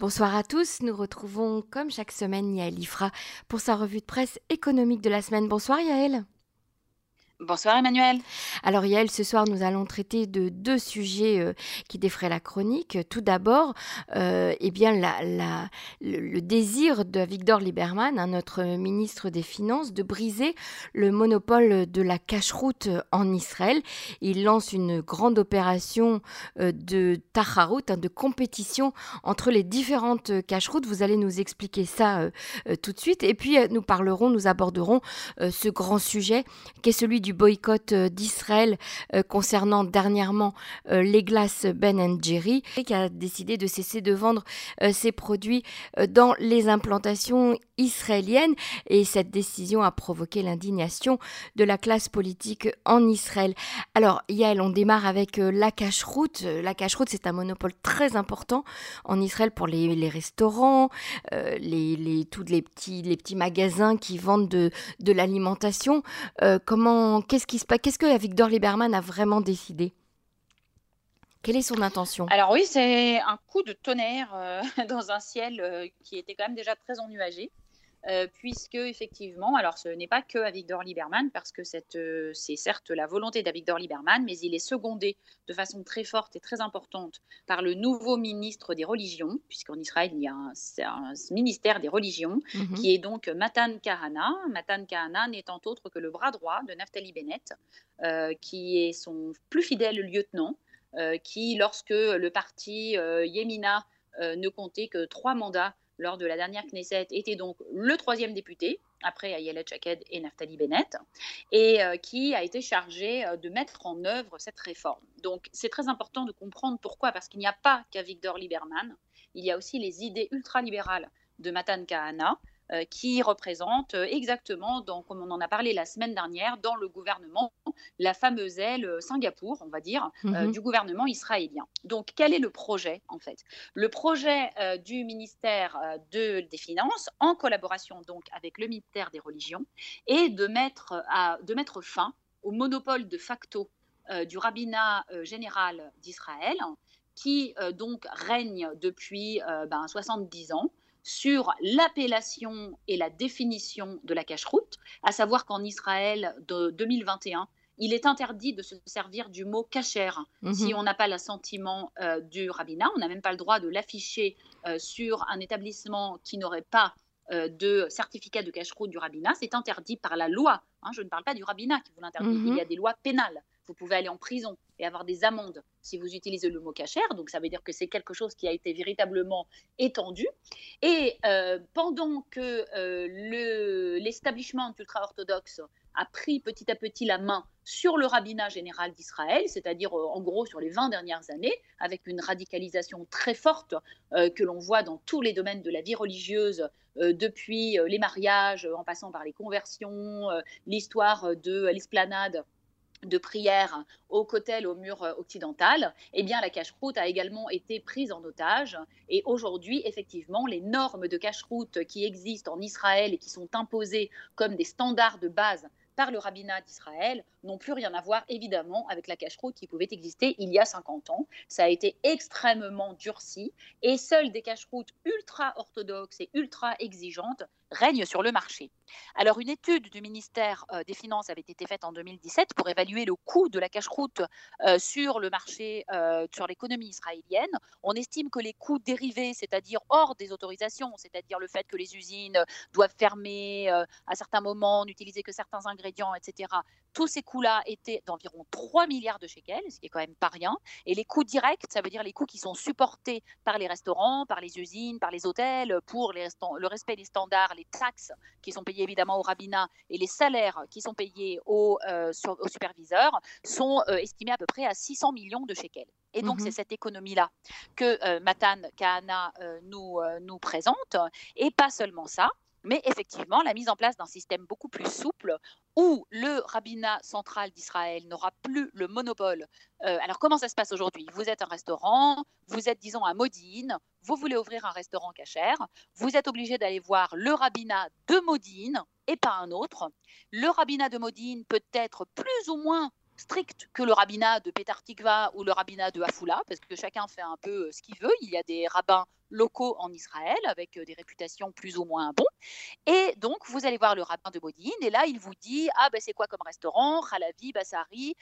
Bonsoir à tous, nous retrouvons comme chaque semaine Yael Ifra pour sa revue de presse économique de la semaine. Bonsoir Yael. Bonsoir Emmanuel. Alors Yael, ce soir nous allons traiter de deux sujets euh, qui défraient la chronique. Tout d'abord, euh, eh bien le, désir de Victor Lieberman, hein, notre ministre des Finances, de briser le monopole de la cache-route en Israël. Il lance une grande opération euh, de tacharout, hein, de compétition entre les différentes cache-routes. Vous allez nous expliquer ça tout de suite. Et puis nous parlerons, nous aborderons ce grand sujet qui est celui du du boycott euh, d'Israël euh, concernant dernièrement euh, les glaces Ben Jerry, qui a décidé de cesser de vendre ses produits dans les implantations israéliennes. Et cette décision a provoqué l'indignation de la classe politique en Israël. Alors, Yael, on démarre avec la cache-route. La cache-route, c'est un monopole très important en Israël pour les, restaurants, les, tous les petits, les petits magasins qui vendent de, de l'alimentation. comment qu'est-ce qui se passe Qu'est-ce que Victor Lieberman a vraiment décidé? Quelle est son intention? Alors oui, c'est un coup de tonnerre euh, dans un ciel euh, qui était quand même déjà très ennuagé. Euh, puisque effectivement, alors ce n'est pas que Victor Lieberman, parce que euh, c'est certes la volonté d'Avigdor Lieberman, mais il est secondé de façon très forte et très importante par le nouveau ministre des religions, puisqu'en Israël il y a un, ministère des religions, mhm. qui est donc Matan Kahana. Matan Kahana n'étant autre que le bras droit de Naftali Bennett, euh, qui est son plus fidèle lieutenant, qui, lorsque le parti Yemina ne comptait que trois mandats lors de la dernière Knesset, était donc le troisième député, après Ayelet Chaked et Naftali Bennett, et euh, qui a été chargé euh, de mettre en œuvre cette réforme. Donc c'est très important de comprendre pourquoi, parce qu'il n'y a pas qu'Avigdor Lieberman, il y a aussi les idées ultralibérales de Matan Kahana, qui représente euh, exactement, dans, comme on en a parlé la semaine dernière, dans le gouvernement, la fameuse aile euh, Singapour, on va dire, mhm. du gouvernement israélien. Donc, quel est le projet, en fait? Le projet du ministère de, des Finances, en collaboration donc avec le ministère des Religions, est de mettre, à, de mettre fin au monopole de facto du rabbinat général d'Israël, qui donc règne depuis ben, 70 ans sur l'appellation et la définition de la cache-route, à savoir qu'en Israël de 2021, il est interdit de se servir du mot cachère mhm. si on n'a pas l'assentiment euh, du rabbinat. On n'a même pas le droit de l'afficher euh, sur un établissement qui n'aurait pas euh, de certificat de cache-route du rabbinat. C'est interdit par la loi. Hein. je ne parle pas du rabbinat qui vous l'interdit. Il y mhm. a des lois pénales. Vous pouvez aller en prison et avoir des amendes si vous utilisez le mot cachère. Donc ça veut dire que c'est quelque chose qui a été véritablement étendu. Et euh, pendant que euh, l'establishment ultra-orthodoxe a pris petit à petit la main sur le rabbinat général d'Israël, c'est-à-dire euh, en gros sur les 20 dernières années, avec une radicalisation très forte que l'on voit dans tous les domaines de la vie religieuse, depuis les mariages, en passant par les conversions, l'histoire de l'esplanade de prière au cotel au mur euh, occidental, eh bien la cache-route a également été prise en otage. Et aujourd'hui, effectivement, les normes de cache-route qui existent en Israël et qui sont imposées comme des standards de base par le rabbinat d'Israël n'ont plus rien à voir évidemment avec la cache-route qui pouvait exister il y a 50 ans. Ça a été extrêmement durci et seules des cache-routes ultra orthodoxes et ultra exigeantes règnent sur le marché. Alors une étude du ministère euh, des Finances avait été faite en 2017 pour évaluer le coût de la cache-route euh, sur le marché, euh, sur l'économie israélienne. On estime que les coûts dérivés, c'est-à-dire hors des autorisations, c'est-à-dire le fait que les usines doivent fermer à certains moments, n'utiliser que certains ingrédients, etc., tous ces coûts-là étaient d'environ 3 milliards de shekels, ce qui est quand même pas rien. Et les coûts directs, ça veut dire les coûts qui sont supportés par les restaurants, par les usines, par les hôtels, pour le respect des standards, les taxes qui sont payées évidemment au rabbinat et les salaires qui sont payés aux, euh, superviseurs, sont euh, estimés à peu près à 600 millions de shekels. Et donc, c'est mhm. cette économie-là que euh, Matan Kahana nous, nous présente. Et pas seulement ça, mais effectivement la mise en place d'un système beaucoup plus souple où le rabbinat central d'Israël n'aura plus le monopole. Euh, alors comment ça se passe aujourd'hui? Vous êtes un restaurant, vous êtes disons à Modine, vous voulez ouvrir un restaurant cachère, vous êtes obligé d'aller voir le rabbinat de Modine et pas un autre. Le rabbinat de Modine peut être plus ou moins strict que le rabbinat de Petar Tikva ou le rabbinat de Afula, parce que chacun fait un peu euh, ce qu'il veut. Il y a des rabbins locaux en Israël avec des réputations plus ou moins bons. Et donc, vous allez voir le rabbin de Bodine et là, il vous dit Ah, ben c'est quoi comme restaurant? Halavi, Bassari,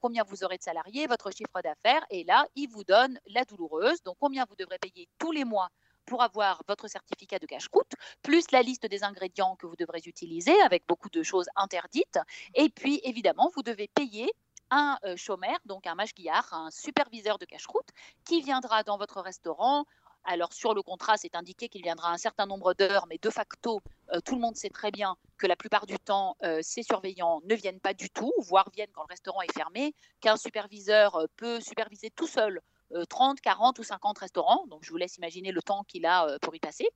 combien vous aurez de salariés, votre chiffre d'affaires? Et là, il vous donne la douloureuse, donc combien vous devrez payer tous les mois pour avoir votre certificat de cache-croûte, plus la liste des ingrédients que vous devrez utiliser avec beaucoup de choses interdites. Et puis, évidemment, vous devez payer un euh, chômeur, donc un mashgiach, un superviseur de cache-croûte, qui viendra dans votre restaurant. Alors sur le contrat, c'est indiqué qu'il viendra un certain nombre d'heures, mais de facto, euh, tout le monde sait très bien que la plupart du temps, euh, ces surveillants ne viennent pas du tout, voire viennent quand le restaurant est fermé, qu'un superviseur peut superviser tout seul 30, 40 ou 50 restaurants. Donc je vous laisse imaginer le temps qu'il a pour y passer.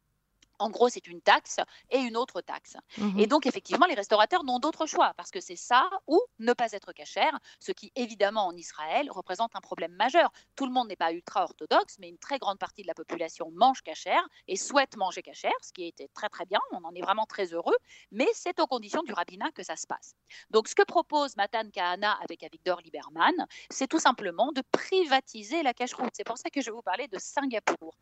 En gros, c'est une taxe et une autre taxe. Mmh et donc, effectivement, les restaurateurs n'ont d'autre choix parce que c'est ça ou ne pas être cachère, ce qui, évidemment, en Israël, représente un problème majeur. Tout le monde n'est pas ultra-orthodoxe, mais une très grande partie de la population mange cachère et souhaite manger cachère, ce qui était très, très bien. On en est vraiment très heureux, mais c'est aux conditions du rabbinat que ça se passe. Donc, ce que propose Matan Kahana avec Avigdor Lieberman, c'est tout simplement de privatiser la cache-route. C'est pour ça que je vais vous parler de Singapour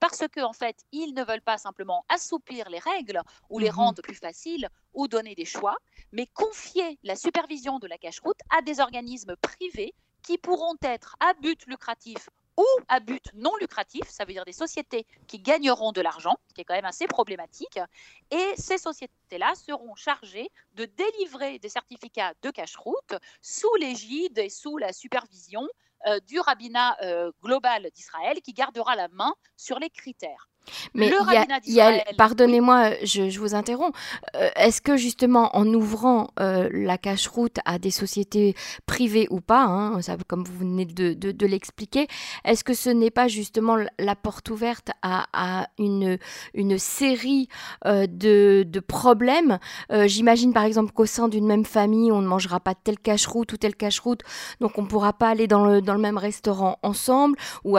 parce qu'en en fait, ils ne veulent pas simplement assouplir les règles ou les mhm. rendre plus faciles ou donner des choix, mais confier la supervision de la cache-route à des organismes privés qui pourront être à but lucratif ou à but non lucratif, ça veut dire des sociétés qui gagneront de l'argent, ce qui est quand même assez problématique. Et ces sociétés-là seront chargées de délivrer des certificats de cache-route sous l'égide et sous la supervision du rabbinat euh, global d'Israël qui gardera la main sur les critères. Mais pardonnez-moi, je, vous interromps. Euh, est-ce que justement, en ouvrant euh, la cache-route à des sociétés privées ou pas, hein, comme vous venez de, l'expliquer, est-ce que ce n'est pas justement la porte ouverte à, une, une série euh, de, problèmes? J'imagine par exemple qu'au sein d'une même famille, on ne mangera pas telle cache-route ou telle cache-route, donc on ne pourra pas aller dans le, dans le même restaurant ensemble ou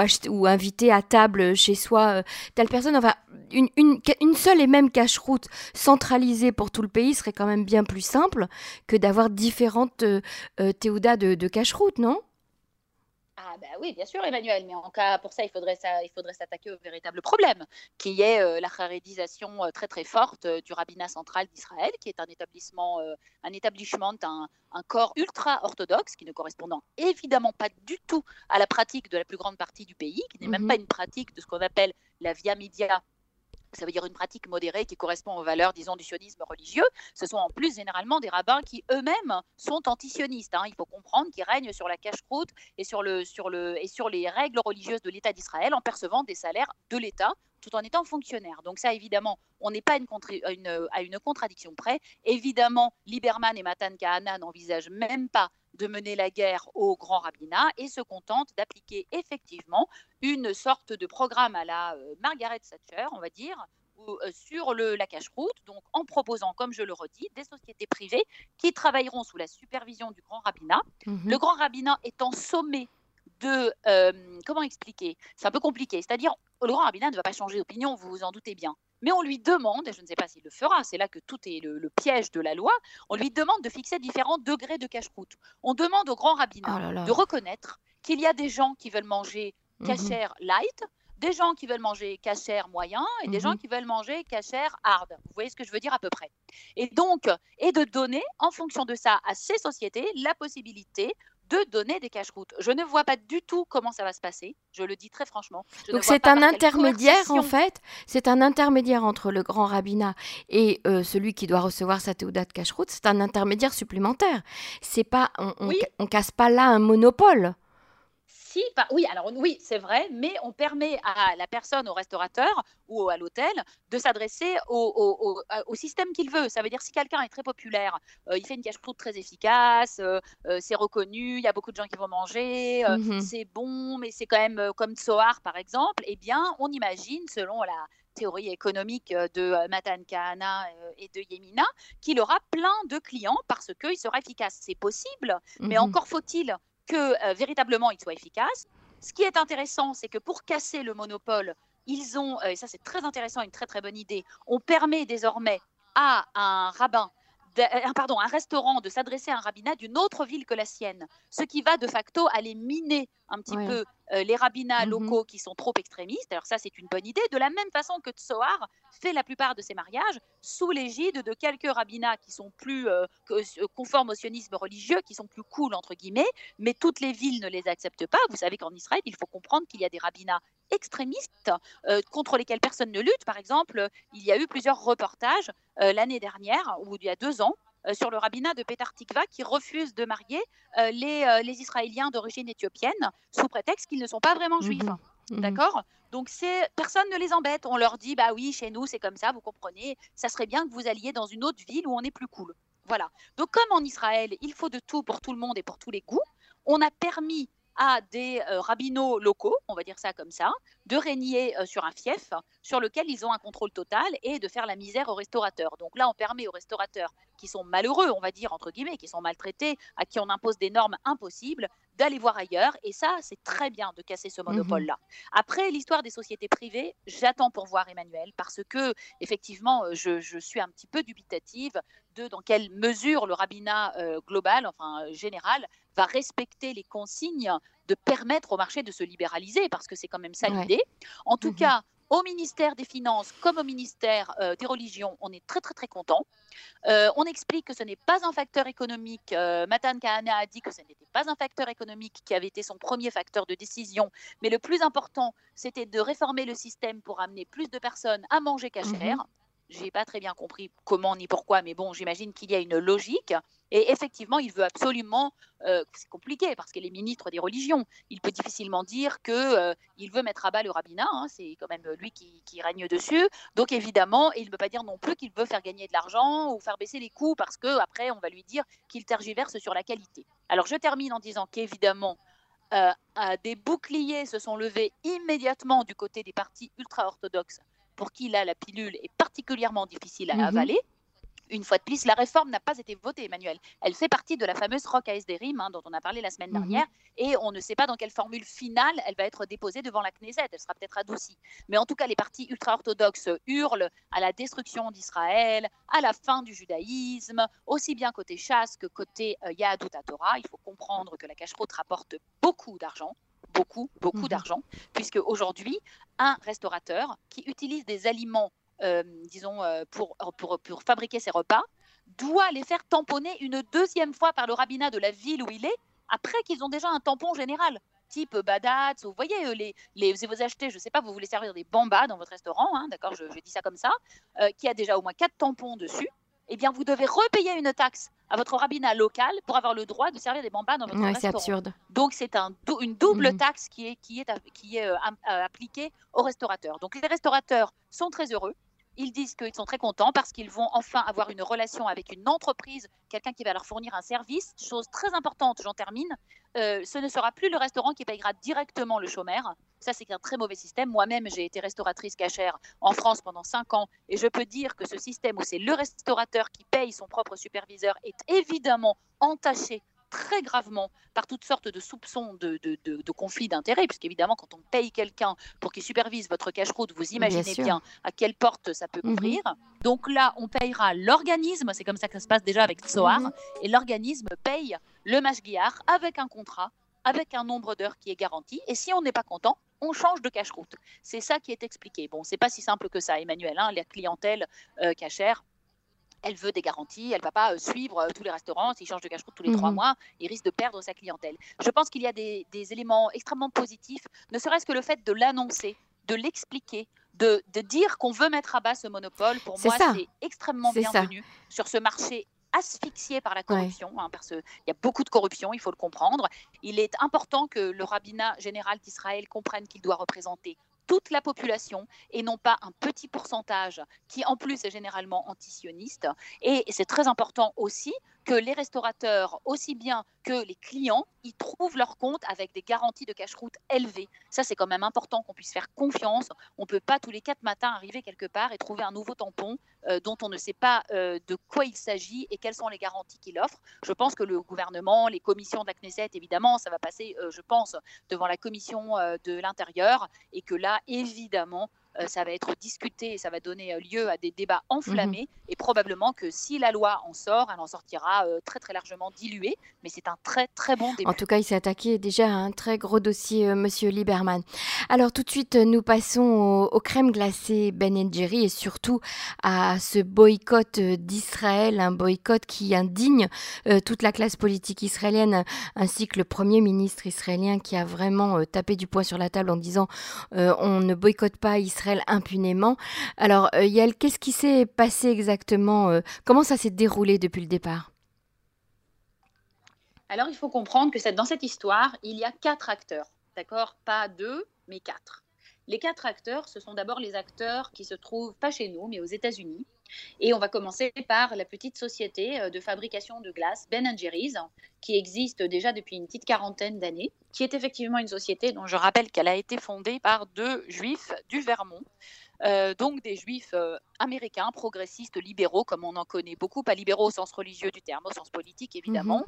inviter à table chez soi telle personne enfin, une, seule et même cache-route centralisée pour tout le pays serait quand même bien plus simple que d'avoir différentes euh, euh de, de cache-route, non? Ah ben oui, bien sûr, Emmanuel, mais en cas pour ça, il faudrait, ça, il faudrait s'attaquer au véritable problème, qui est euh, la charédisation euh, très très forte du rabbinat central d'Israël, qui est un établissement, un établissement, un, un corps ultra orthodoxe, qui ne correspondant évidemment pas du tout à la pratique de la plus grande partie du pays, qui n'est même mhm. pas une pratique de ce qu'on appelle la via media ça veut dire une pratique modérée qui correspond aux valeurs, disons, du sionisme religieux. Ce sont en plus généralement des rabbins qui eux-mêmes sont antisionistes. Hein. Il faut comprendre qu'ils règnent sur la cache-croûte et, sur les règles religieuses de l'État d'Israël en percevant des salaires de l'État tout en étant fonctionnaire. Donc ça, évidemment, on n'est pas à une contradiction près. Évidemment, Lieberman et Matan Kahana n'envisagent même pas de mener la guerre au grand rabbinat et se contente d'appliquer effectivement une sorte de programme à la euh, Margaret Thatcher, on va dire, euh, sur le, la cache-route, donc en proposant, comme je le redis, des sociétés privées qui travailleront sous la supervision du grand rabbinat. Mhm. Le grand rabbinat étant sommé de... Euh, comment expliquer? C'est un peu compliqué. C'est-à-dire, le grand rabbinat ne va pas changer d'opinion, vous vous en doutez bien mais on lui demande, et je ne sais pas s'il le fera, c'est là que tout est le, piège de la loi, on lui demande de fixer différents degrés de cache-croûte. On demande au grand rabbinat oh de reconnaître qu'il y a des gens qui veulent manger mhm. cachère light, des gens qui veulent manger cachère moyen et des gens mhm. qui veulent manger cachère hard. Vous voyez ce que je veux dire à peu près? Et donc, et de donner en fonction de ça à ces sociétés la possibilité de donner des cache-routes. Je ne vois pas du tout comment ça va se passer, je le dis très franchement. Donc c'est un intermédiaire en fait, c'est un intermédiaire entre le grand rabbinat et euh, celui qui doit recevoir sa théoda de cache-route, c'est un intermédiaire supplémentaire. C'est pas, on, on casse pas là un monopole oui, alors oui, c'est vrai, mais on permet à la personne, au restaurateur ou à l'hôtel, de s'adresser au, système qu'il veut. Ça veut dire si quelqu'un est très populaire, euh, il fait une cache-croûte très efficace, euh, euh, c'est reconnu, il y a beaucoup de gens qui vont manger, mmh c'est bon, mais c'est quand même comme Tsoar par exemple, eh bien, on imagine, selon la théorie économique de Matan Kahana et de Yemina, qu'il aura plein de clients parce qu'il sera efficace. C'est possible, mais mmh encore faut-il que euh, véritablement il soit efficace. Ce qui est intéressant, c'est que pour casser le monopole, ils ont, euh, et ça c'est très intéressant, une très très bonne idée, on permet désormais à un rabbin un, pardon, un restaurant de s'adresser à un rabbinat d'une autre ville que la sienne, ce qui va de facto aller miner un petit peu euh, les rabbinats mmh locaux qui sont trop extrémistes. Alors ça, c'est une bonne idée. De la même façon que Tsoar fait la plupart de ses mariages sous l'égide de quelques rabbinats qui sont plus euh, euh, conformes au sionisme religieux, qui sont plus cool, entre guillemets, mais toutes les villes ne les acceptent pas. Vous savez qu'en Israël, il faut comprendre qu'il y a des rabbinats extrémistes contre lesquels personne ne lutte. Par exemple, il y a eu plusieurs reportages l'année dernière, ou il y a deux ans, euh, sur le rabbinat de Petar Tikva qui refuse de marier euh, les, euh, les, Israéliens d'origine éthiopienne sous prétexte qu'ils ne sont pas vraiment juifs. Mhm. Mhm. D'accord? Donc c'est personne ne les embête. On leur dit bah oui, chez nous c'est comme ça, vous comprenez. Ça serait bien que vous alliez dans une autre ville où on est plus cool. Voilà. Donc comme en Israël, il faut de tout pour tout le monde et pour tous les goûts, on a permis à des rabbinaux locaux, on va dire ça comme ça, de régner sur un fief sur lequel ils ont un contrôle total et de faire la misère aux restaurateurs. Donc là, on permet aux restaurateurs qui sont malheureux, on va dire, entre guillemets, qui sont maltraités, à qui on impose des normes impossibles, d'aller voir ailleurs. Et ça, c'est très bien de casser ce mmh monopole-là. Après, l'histoire des sociétés privées, j'attends pour voir Emmanuel, parce que, effectivement, je, je, suis un petit peu dubitative de dans quelle mesure le rabbinat global, enfin général, va respecter les consignes de permettre au marché de se libéraliser, parce que c'est quand même ça l'idée. En tout mmh cas, au ministère des Finances comme au ministère euh, des Religions, on est très très très content. Euh, on explique que ce n'est pas un facteur économique. Euh, Matan Kahana a dit que ce n'était pas un facteur économique qui avait été son premier facteur de décision, mais le plus important, c'était de réformer le système pour amener plus de personnes à manger cachère. Mmh j'ai pas très bien compris comment ni pourquoi, mais bon, j'imagine qu'il y a une logique. Et effectivement, il veut absolument, euh, c'est compliqué parce qu'il est ministre des religions, il peut difficilement dire qu'il euh, il veut mettre à bas le rabbinat, hein, c'est quand même lui qui, règne dessus. Donc évidemment, il ne peut pas dire non plus qu'il veut faire gagner de l'argent ou faire baisser les coûts parce qu'après, on va lui dire qu'il tergiverse sur la qualité. Alors je termine en disant qu'évidemment, euh, des boucliers se sont levés immédiatement du côté des partis ultra-orthodoxes pour qui là la pilule est particulièrement difficile à mhm. avaler. Une fois de plus, la réforme n'a pas été votée, Emmanuel. Elle fait partie de la fameuse ROC ASDRIM hein, dont on a parlé la semaine mhm. dernière et on ne sait pas dans quelle formule finale elle va être déposée devant la Knesset. Elle sera peut-être adoucie. Mais en tout cas, les partis ultra-orthodoxes hurlent à la destruction d'Israël, à la fin du judaïsme, aussi bien côté chasse que côté euh, Yahadut Torah. Il faut comprendre que la cache rapporte beaucoup d'argent beaucoup, beaucoup mhm. d'argent, puisque aujourd'hui, un restaurateur qui utilise des aliments, disons, euh, pour, pour, pour, fabriquer ses repas, doit les faire tamponner une deuxième fois par le rabbinat de la ville où il est, après qu'ils ont déjà un tampon général type Badat, vous voyez, euh, les, les, vous achetez, je ne sais pas, vous voulez servir des bambas dans votre restaurant, hein, d'accord, je, je, dis ça comme ça, qui a déjà au moins quatre tampons dessus, eh bien, vous devez repayer une taxe à votre rabbinat local pour avoir le droit de servir des bambas dans votre ouais, restaurant. C'est absurde. Donc, c'est un, une double mhm. taxe qui est, qui est, qui est euh, euh, appliquée aux restaurateurs. Donc, les restaurateurs sont très heureux. Ils disent qu'ils sont très contents parce qu'ils vont enfin avoir une relation avec une entreprise, quelqu'un qui va leur fournir un service. Chose très importante, j'en termine. Euh, ce ne sera plus le restaurant qui payera directement le chômeur. Ça, c'est un très mauvais système. Moi-même, j'ai été restauratrice cachère en France pendant cinq ans et je peux dire que ce système où c'est le restaurateur qui paye son propre superviseur est évidemment entaché très gravement par toutes sortes de soupçons de, de, de, conflits d'intérêts, puisqu'évidemment, quand on paye quelqu'un pour qu'il supervise votre cache-route, vous imaginez bien, à quelle porte ça peut mhm. ouvrir. Donc là, on payera l'organisme, c'est comme ça que ça se passe déjà avec Tsoar, mhm. et l'organisme paye le mashgiach avec un contrat, avec un nombre d'heures qui est garanti, et si on n'est pas content, on change de cache-route. C'est ça qui est expliqué. Bon, c'est pas si simple que ça, Emmanuel. Hein, la clientèle euh, cachère, elle veut des garanties, elle ne va pas euh, suivre euh, tous les restaurants. S'il change de cache tous les trois mhm. mois, il risque de perdre sa clientèle. Je pense qu'il y a des, éléments extrêmement positifs, ne serait-ce que le fait de l'annoncer, de l'expliquer, de, dire qu'on veut mettre à bas ce monopole. Pour moi, c'est extrêmement bienvenu sur ce marché asphyxié par la corruption, hein, parce qu'il y a beaucoup de corruption, il faut le comprendre. Il est important que le rabbinat général d'Israël comprenne qu'il doit représenter toute la population et non pas un petit pourcentage qui en plus est généralement antisioniste. Et c'est très important aussi que les restaurateurs, aussi bien que les clients, y trouvent leur compte avec des garanties de cache-route élevées. Ça, c'est quand même important qu'on puisse faire confiance. On ne peut pas tous les quatre matins arriver quelque part et trouver un nouveau tampon euh, dont on ne sait pas euh, de quoi il s'agit et quelles sont les garanties qu'il offre. Je pense que le gouvernement, les commissions de la Knesset, évidemment, ça va passer, euh, je pense, devant la commission de l'intérieur et que là, évidemment, ça va être discuté et ça va donner lieu à des débats enflammés. Mmh Et probablement que si la loi en sort, elle en sortira très très largement diluée. Mais c'est un très très bon début. En tout cas, il s'est attaqué déjà à un très gros dossier, Monsieur Lieberman. Alors tout de suite, nous passons aux, crèmes glacées Ben Jerry et surtout à ce boycott d'Israël, un boycott qui indigne toute la classe politique israélienne ainsi que le Premier ministre israélien qui a vraiment tapé du poing sur la table en disant on ne boycotte pas Israël impunément. Alors Yael, qu'est-ce qui s'est passé exactement Comment ça s'est déroulé depuis le départ? Alors, il faut comprendre que dans cette histoire, il y a quatre acteurs, d'accord? Pas deux, mais quatre. Les quatre acteurs, ce sont d'abord les acteurs qui se trouvent pas chez nous, mais aux États-Unis. Et on va commencer par la petite société euh, de fabrication de glace Ben Jerry's, qui existe déjà depuis une petite quarantaine d'années, qui est effectivement une société dont je rappelle qu'elle a été fondée par deux juifs du Vermont, euh, donc des juifs euh, américains, progressistes, libéraux, comme on en connaît beaucoup, pas libéraux au sens religieux du terme, au sens politique évidemment,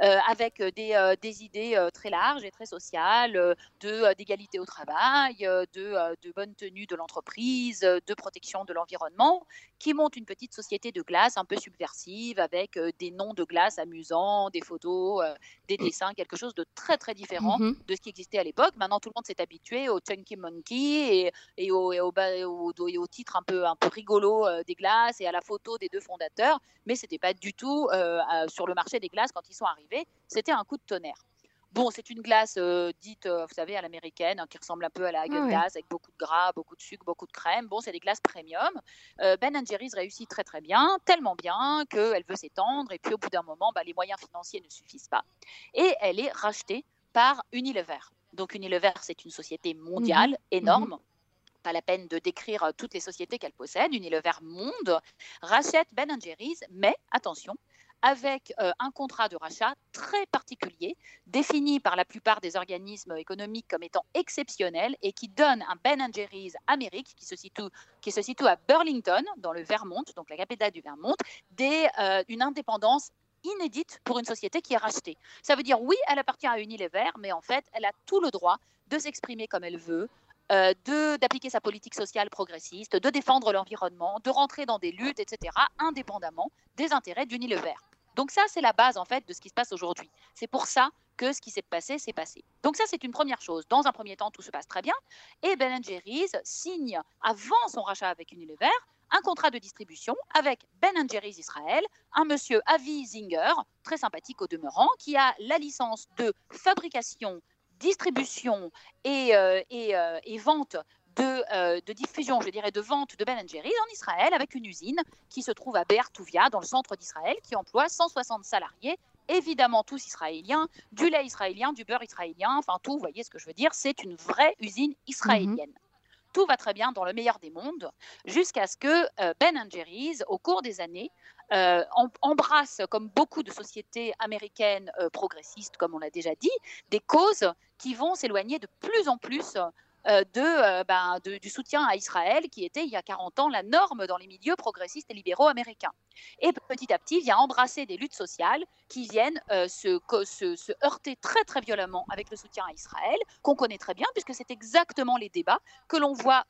mhm. euh, avec des, des idées très larges et très sociales de, d'égalité au travail, de, de bonne tenue de l'entreprise, de protection de l'environnement, qui montent une petite société de glace un peu subversive avec des noms de glace amusants, des photos, des dessins, quelque chose de très très différent mhm. de ce qui existait à l'époque. Maintenant, tout le monde s'est habitué au Chunky Monkey et, et au, et au, au, titre un peu, un peu rigolo euh, des glaces et à la photo des deux fondateurs, mais c'était pas du tout euh, sur le marché des glaces quand ils sont arrivés. C'était un coup de tonnerre. Bon, c'est une glace euh, dite, vous savez, à l'américaine, hein, qui ressemble un peu à la Häagen ah avec beaucoup de gras, beaucoup de sucre, beaucoup de crème. Bon, c'est des glaces premium. ben Jerry's réussit très très bien, tellement bien qu'elle veut s'étendre. Et puis au bout d'un moment, bah, les moyens financiers ne suffisent pas. Et elle est rachetée par Unilever. Donc Unilever, c'est une société mondiale mhm. énorme. Mhm pas la peine de décrire euh, toutes les sociétés qu'elle possède. Unilever Monde rachète Ben Jerry's, mais attention, avec euh, un contrat de rachat très particulier, défini par la plupart des organismes économiques comme étant exceptionnel et qui donne un Ben Jerry's Amérique qui se situe, à Burlington, dans le Vermont, donc la capitale du Vermont, des, euh, une indépendance inédite pour une société qui est rachetée. Ça veut dire oui, elle appartient à Unilever, mais en fait, elle a tout le droit de s'exprimer comme elle veut, euh, d'appliquer sa politique sociale progressiste, de défendre l'environnement, de rentrer dans des luttes, etc., indépendamment des intérêts d'Unilever. Donc ça, c'est la base en fait de ce qui se passe aujourd'hui. C'est pour ça que ce qui s'est passé, s'est passé. Donc ça, c'est une première chose. Dans un premier temps, tout se passe très bien. Et Ben Jerry's signe, avant son rachat avec Unilever, un contrat de distribution avec Ben Jerry's Israël, un monsieur Avi Zinger, très sympathique au demeurant, qui a la licence de fabrication distribution et, euh, euh, et, vente de, euh, de, diffusion, je dirais, de vente de Ben Jerry's en Israël avec une usine qui se trouve à Be'er Touvia, dans le centre d'Israël, qui emploie 160 salariés, évidemment tous israéliens, du lait israélien, du beurre israélien, enfin tout, vous voyez ce que je veux dire, c'est une vraie usine israélienne. Mhm. Tout va très bien dans le meilleur des mondes, jusqu'à ce que Ben Jerry's, au cours des années, euh, embrasse, comme beaucoup de sociétés américaines euh, progressistes, comme on l'a déjà dit, des causes qui vont s'éloigner de plus en plus euh, ben, de, du soutien à Israël, qui était il y a 40 ans la norme dans les milieux progressistes et libéraux américains. Et petit à petit vient embrasser des luttes sociales qui viennent se, se, heurter très très violemment avec le soutien à Israël, qu'on connaît très bien, puisque c'est exactement les débats que l'on voit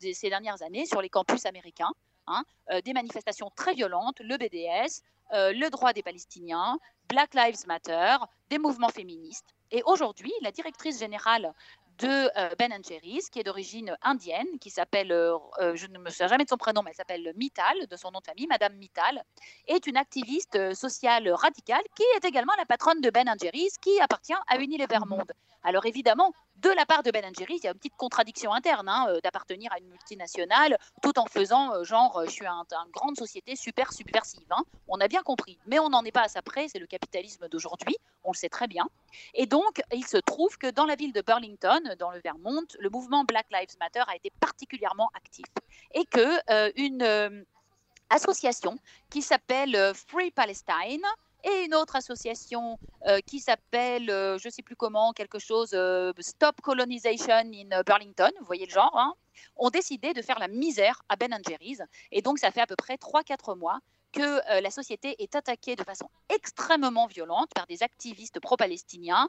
ces dernières années sur les campus américains. Hein, euh, des manifestations très violentes, le BDS, euh, le droit des Palestiniens, Black Lives Matter, des mouvements féministes. Et aujourd'hui, la directrice générale de euh, Ben Jerry's, qui est d'origine indienne, qui s'appelle, je ne me souviens jamais de son prénom, mais elle s'appelle Mittal, de son nom de famille, Madame Mittal, est une activiste sociale radicale qui est également la patronne de Ben Jerry's, qui appartient à Unilever Monde. Alors évidemment, de la part de Ben Jerry's, il y a une petite contradiction interne hein, euh, d'appartenir à une multinationale tout en faisant euh, genre euh, je suis une grande société super subversive. Hein. On a bien compris, mais on n'en est pas à ça près, c'est le capitalisme d'aujourd'hui, on le sait très bien. Et donc, il se trouve que dans la ville de Burlington, dans le Vermont, le mouvement Black Lives Matter a été particulièrement actif et que une association qui s'appelle Free Palestine et une autre association euh, qui s'appelle, euh, je ne sais plus comment, quelque chose, euh, Stop Colonization in Burlington, vous voyez le genre, hein, ont décidé de faire la misère à Ben. Et donc, ça fait à peu près 3-4 mois que la société est attaquée de façon extrêmement violente par des activistes pro-palestiniens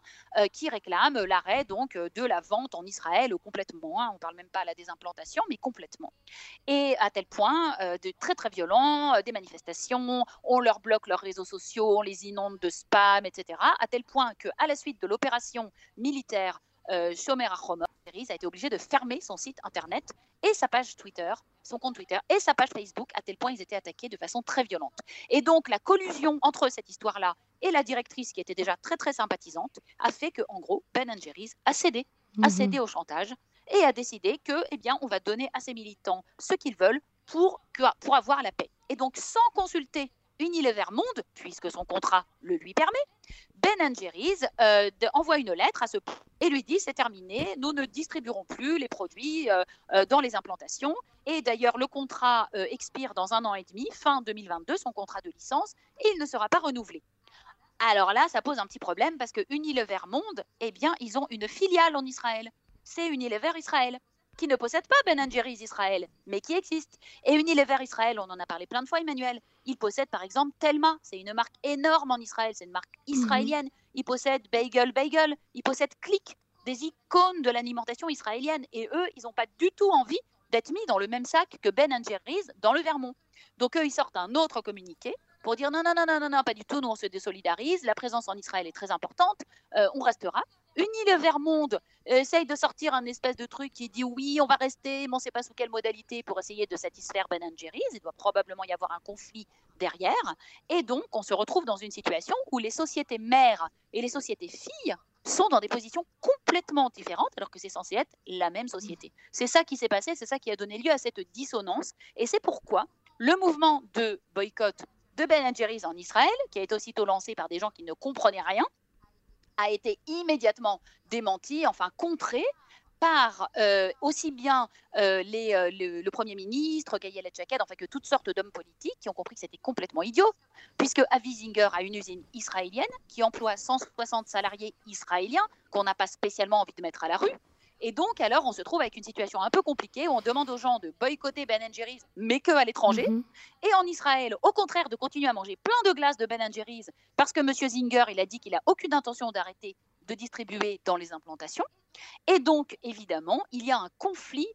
qui réclament l'arrêt donc de la vente en Israël complètement. Hein. on ne parle même pas à la désimplantation, mais complètement. Et à tel point, de très très violents, des manifestations, on leur bloque leurs réseaux sociaux, on les inonde de spam, etc. À tel point qu'à la suite de l'opération militaire euh, Shomer Achomor a été obligé de fermer son site internet et sa page Twitter, son compte Twitter et sa page Facebook, à tel point ils étaient attaqués de façon très violente. Et donc la collusion entre cette histoire-là et la directrice, qui était déjà très très sympathisante, a fait que, en gros, Ben Jerry's a cédé, a mhm. cédé au chantage et a décidé que, eh bien, on va donner à ses militants ce qu'ils veulent pour, pour avoir la paix. Et donc, sans consulter Unilever Monde, puisque son contrat le lui permet, Ben Jerry's euh, envoie une lettre à ce et lui dit c'est terminé, nous ne distribuerons plus les produits euh, euh, dans les implantations. Et d'ailleurs, le contrat expire dans un an et demi, fin 2022, son contrat de licence, et il ne sera pas renouvelé. Alors là, ça pose un petit problème parce que Unilever Monde, eh bien, ils ont une filiale en Israël. C'est Unilever Israël qui ne possède pas Ben Jerry's Israël, mais qui existe. Et Unilever Israël, on en a parlé plein de fois, Emmanuel, il possède par exemple Telma, c'est une marque énorme en Israël, c'est une marque mhm. israélienne. Il possède Bagel Bagel, il possède Click, des icônes de l'alimentation israélienne. Et eux, ils n'ont pas du tout envie d'être mis dans le même sac que Ben Jerry's dans le Vermont. Donc eux, ils sortent un autre communiqué pour dire non, non, non, non, non, non, pas du tout, nous on se désolidarise, la présence en Israël est très importante, euh, on restera. Unilever Monde essaye de sortir un espèce de truc qui dit oui, on va rester, mais on ne sait pas sous quelle modalité pour essayer de satisfaire Ben Jerry's. Il doit probablement y avoir un conflit derrière. Et donc, on se retrouve dans une situation où les sociétés mères et les sociétés filles sont dans des positions complètement différentes alors que c'est censé être la même société. C'est ça qui s'est passé, c'est ça qui a donné lieu à cette dissonance. Et c'est pourquoi le mouvement de boycott de Ben Jerry's en Israël, qui a été aussitôt lancé par des gens qui ne comprenaient rien, a été immédiatement démenti, enfin contré par euh, aussi bien euh, euh, le, Premier ministre, Gaël Tchaked, enfin que toutes sortes d'hommes politiques qui ont compris que c'était complètement idiot, puisque Avizinger a une usine israélienne qui emploie 160 salariés israéliens qu'on n'a pas spécialement envie de mettre à la rue. Et donc, alors, on se trouve avec une situation un peu compliquée où on demande aux gens de boycotter Ben Jerry's, mais que à l'étranger. Mhm. Et en Israël, au contraire, de continuer à manger plein de glaces de Ben Jerry's parce que M. Zinger, il a dit qu'il n'a aucune intention d'arrêter de distribuer dans les implantations. Et donc, évidemment, il y a un conflit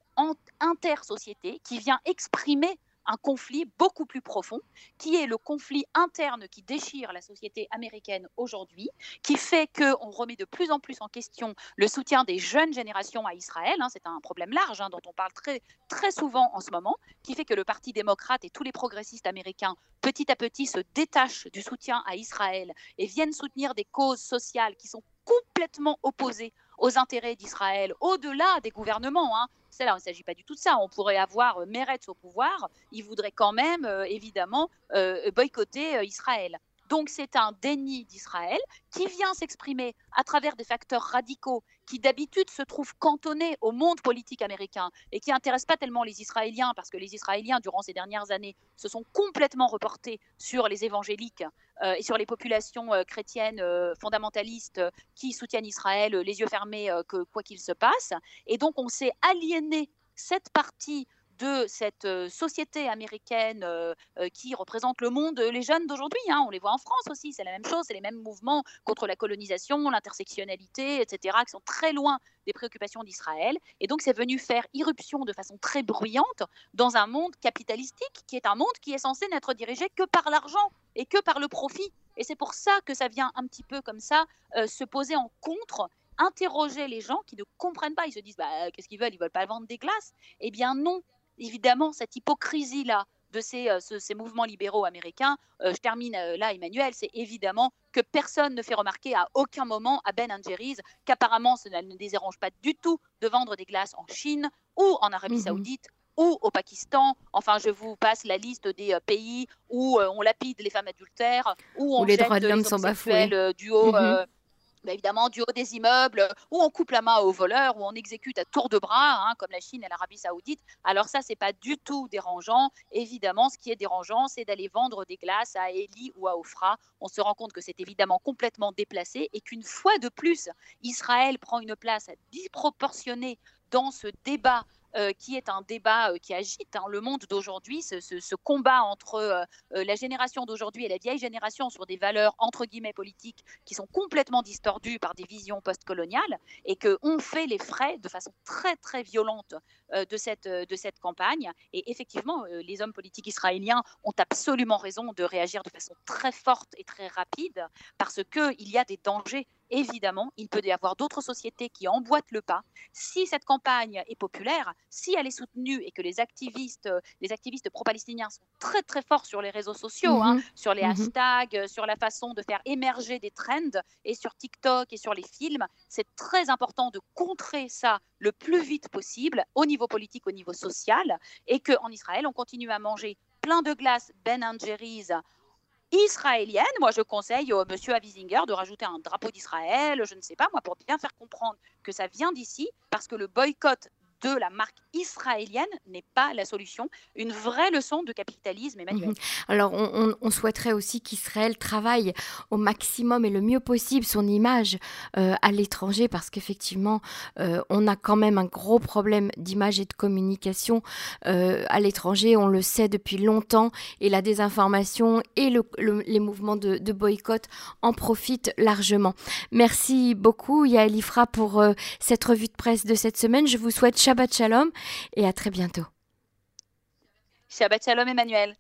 inter-société qui vient exprimer un conflit beaucoup plus profond, qui est le conflit interne qui déchire la société américaine aujourd'hui, qui fait qu'on remet de plus en plus en question le soutien des jeunes générations à Israël. Hein, c'est un problème large hein, dont on parle très, très souvent en ce moment, qui fait que le Parti démocrate et tous les progressistes américains, petit à petit, se détachent du soutien à Israël et viennent soutenir des causes sociales qui sont complètement opposées aux intérêts d'Israël, au-delà des gouvernements. Hein. C'est là, il ne s'agit pas du tout de ça. On pourrait avoir euh, Meretz au pouvoir, il voudrait quand même, euh, évidemment, euh, boycotter Israël. Donc c'est un déni d'Israël qui vient s'exprimer à travers des facteurs radicaux qui d'habitude se trouvent cantonnés au monde politique américain et qui n'intéressent pas tellement les Israéliens parce que les Israéliens, durant ces dernières années, se sont complètement reportés sur les évangéliques et sur les populations euh, chrétiennes euh, fondamentalistes qui soutiennent Israël les yeux fermés que quoi qu'il se passe. Et donc on s'est aliéné cette partie de cette société américaine qui représente le monde, les jeunes d'aujourd'hui. Hein, on les voit en France aussi, c'est la même chose, c'est les mêmes mouvements contre la colonisation, l'intersectionnalité, etc., qui sont très loin des préoccupations d'Israël. Et donc c'est venu faire irruption de façon très bruyante dans un monde capitalistique qui est un monde qui est censé n'être dirigé que par l'argent et que par le profit. Et c'est pour ça que ça vient un petit peu comme ça se poser en contre interroger les gens qui ne comprennent pas. Ils se disent bah, qu'est-ce qu'ils veulent? Ils veulent pas vendre des glaces? Eh bien non, évidemment, cette hypocrisie-là de ces, euh, ces, mouvements libéraux américains, euh, je termine euh, là, Emmanuel, c'est évidemment que personne ne fait remarquer à aucun moment à Ben Jerry's qu'apparemment, ça ne dérange pas du tout de vendre des glaces en Chine ou en Arabie mhm. Saoudite ou au Pakistan. Enfin, je vous passe la liste des pays où on lapide les femmes adultères, où on les droits de l'homme sont bafoués du haut. Bah, évidemment du haut des immeubles, où on coupe la main aux voleurs, où on exécute à tour de bras, hein, comme la Chine et l'Arabie saoudite. Alors ça, c'est pas du tout dérangeant. Évidemment, ce qui est dérangeant, c'est d'aller vendre des glaces à Eli ou à Ofra. On se rend compte que c'est évidemment complètement déplacé et qu'une fois de plus, Israël prend une place disproportionnée dans ce débat euh, qui est un débat euh, qui agite hein, le monde d'aujourd'hui, ce, combat entre euh, la génération d'aujourd'hui et la vieille génération sur des valeurs entre guillemets politiques qui sont complètement distordues par des visions postcoloniales et qu'on fait les frais de façon très très violente de, cette, de cette campagne. Et effectivement, les hommes politiques israéliens ont absolument raison de réagir de façon très forte et très rapide parce qu'il y a des dangers évidemment, il peut y avoir d'autres sociétés qui emboîtent le pas. Si cette campagne est populaire, si elle est soutenue et que les activistes, euh, les activistes pro-palestiniens sont très très forts sur les réseaux sociaux, hein, mhm. sur les mhm. hashtags, euh, sur la façon de faire émerger des trends et sur TikTok et sur les films, c'est très important de contrer ça le plus vite possible au niveau politique, au niveau social, et qu'en Israël, on continue à manger plein de glace Ben Jerry's israélienne. Moi, je conseille au monsieur Avisinger de rajouter un drapeau d'Israël, je ne sais pas, moi, pour bien faire comprendre que ça vient d'ici, parce que le boycott de la marque israélienne n'est pas la solution. Une vraie leçon de capitalisme, Emmanuel. Mhm. Alors, on, souhaiterait aussi qu'Israël travaille au maximum et le mieux possible son image euh, à l'étranger, parce qu'effectivement, euh, on a quand même un gros problème d'image et de communication euh, à l'étranger. On le sait depuis longtemps, et la désinformation et les mouvements de, de, boycott en profitent largement. Merci beaucoup, Yael Ifra, pour cette revue de presse de cette semaine. Je vous souhaite Shabbat Shalom et à très bientôt. Shabbat Shalom Emmanuel.